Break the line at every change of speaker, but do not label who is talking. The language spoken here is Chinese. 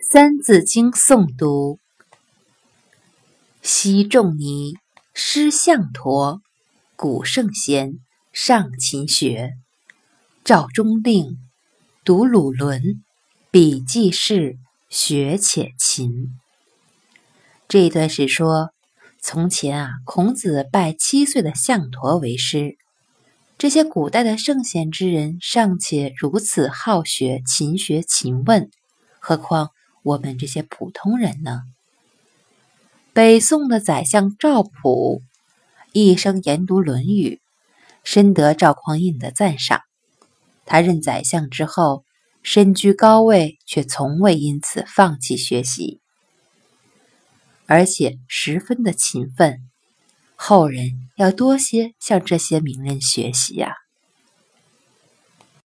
《三字经》诵读：昔仲尼诗象陀，古圣贤上勤学。赵中令读鲁伦，笔记事学且勤。这一段是说，从前啊，孔子拜七岁的象陀为师。这些古代的圣贤之人尚且如此好学、勤学、勤问，何况？我们这些普通人呢？北宋的宰相赵普一生研读《论语》，深得赵匡胤的赞赏。他任宰相之后，身居高位，却从未因此放弃学习，而且十分的勤奋。后人要多些向这些名人学习呀。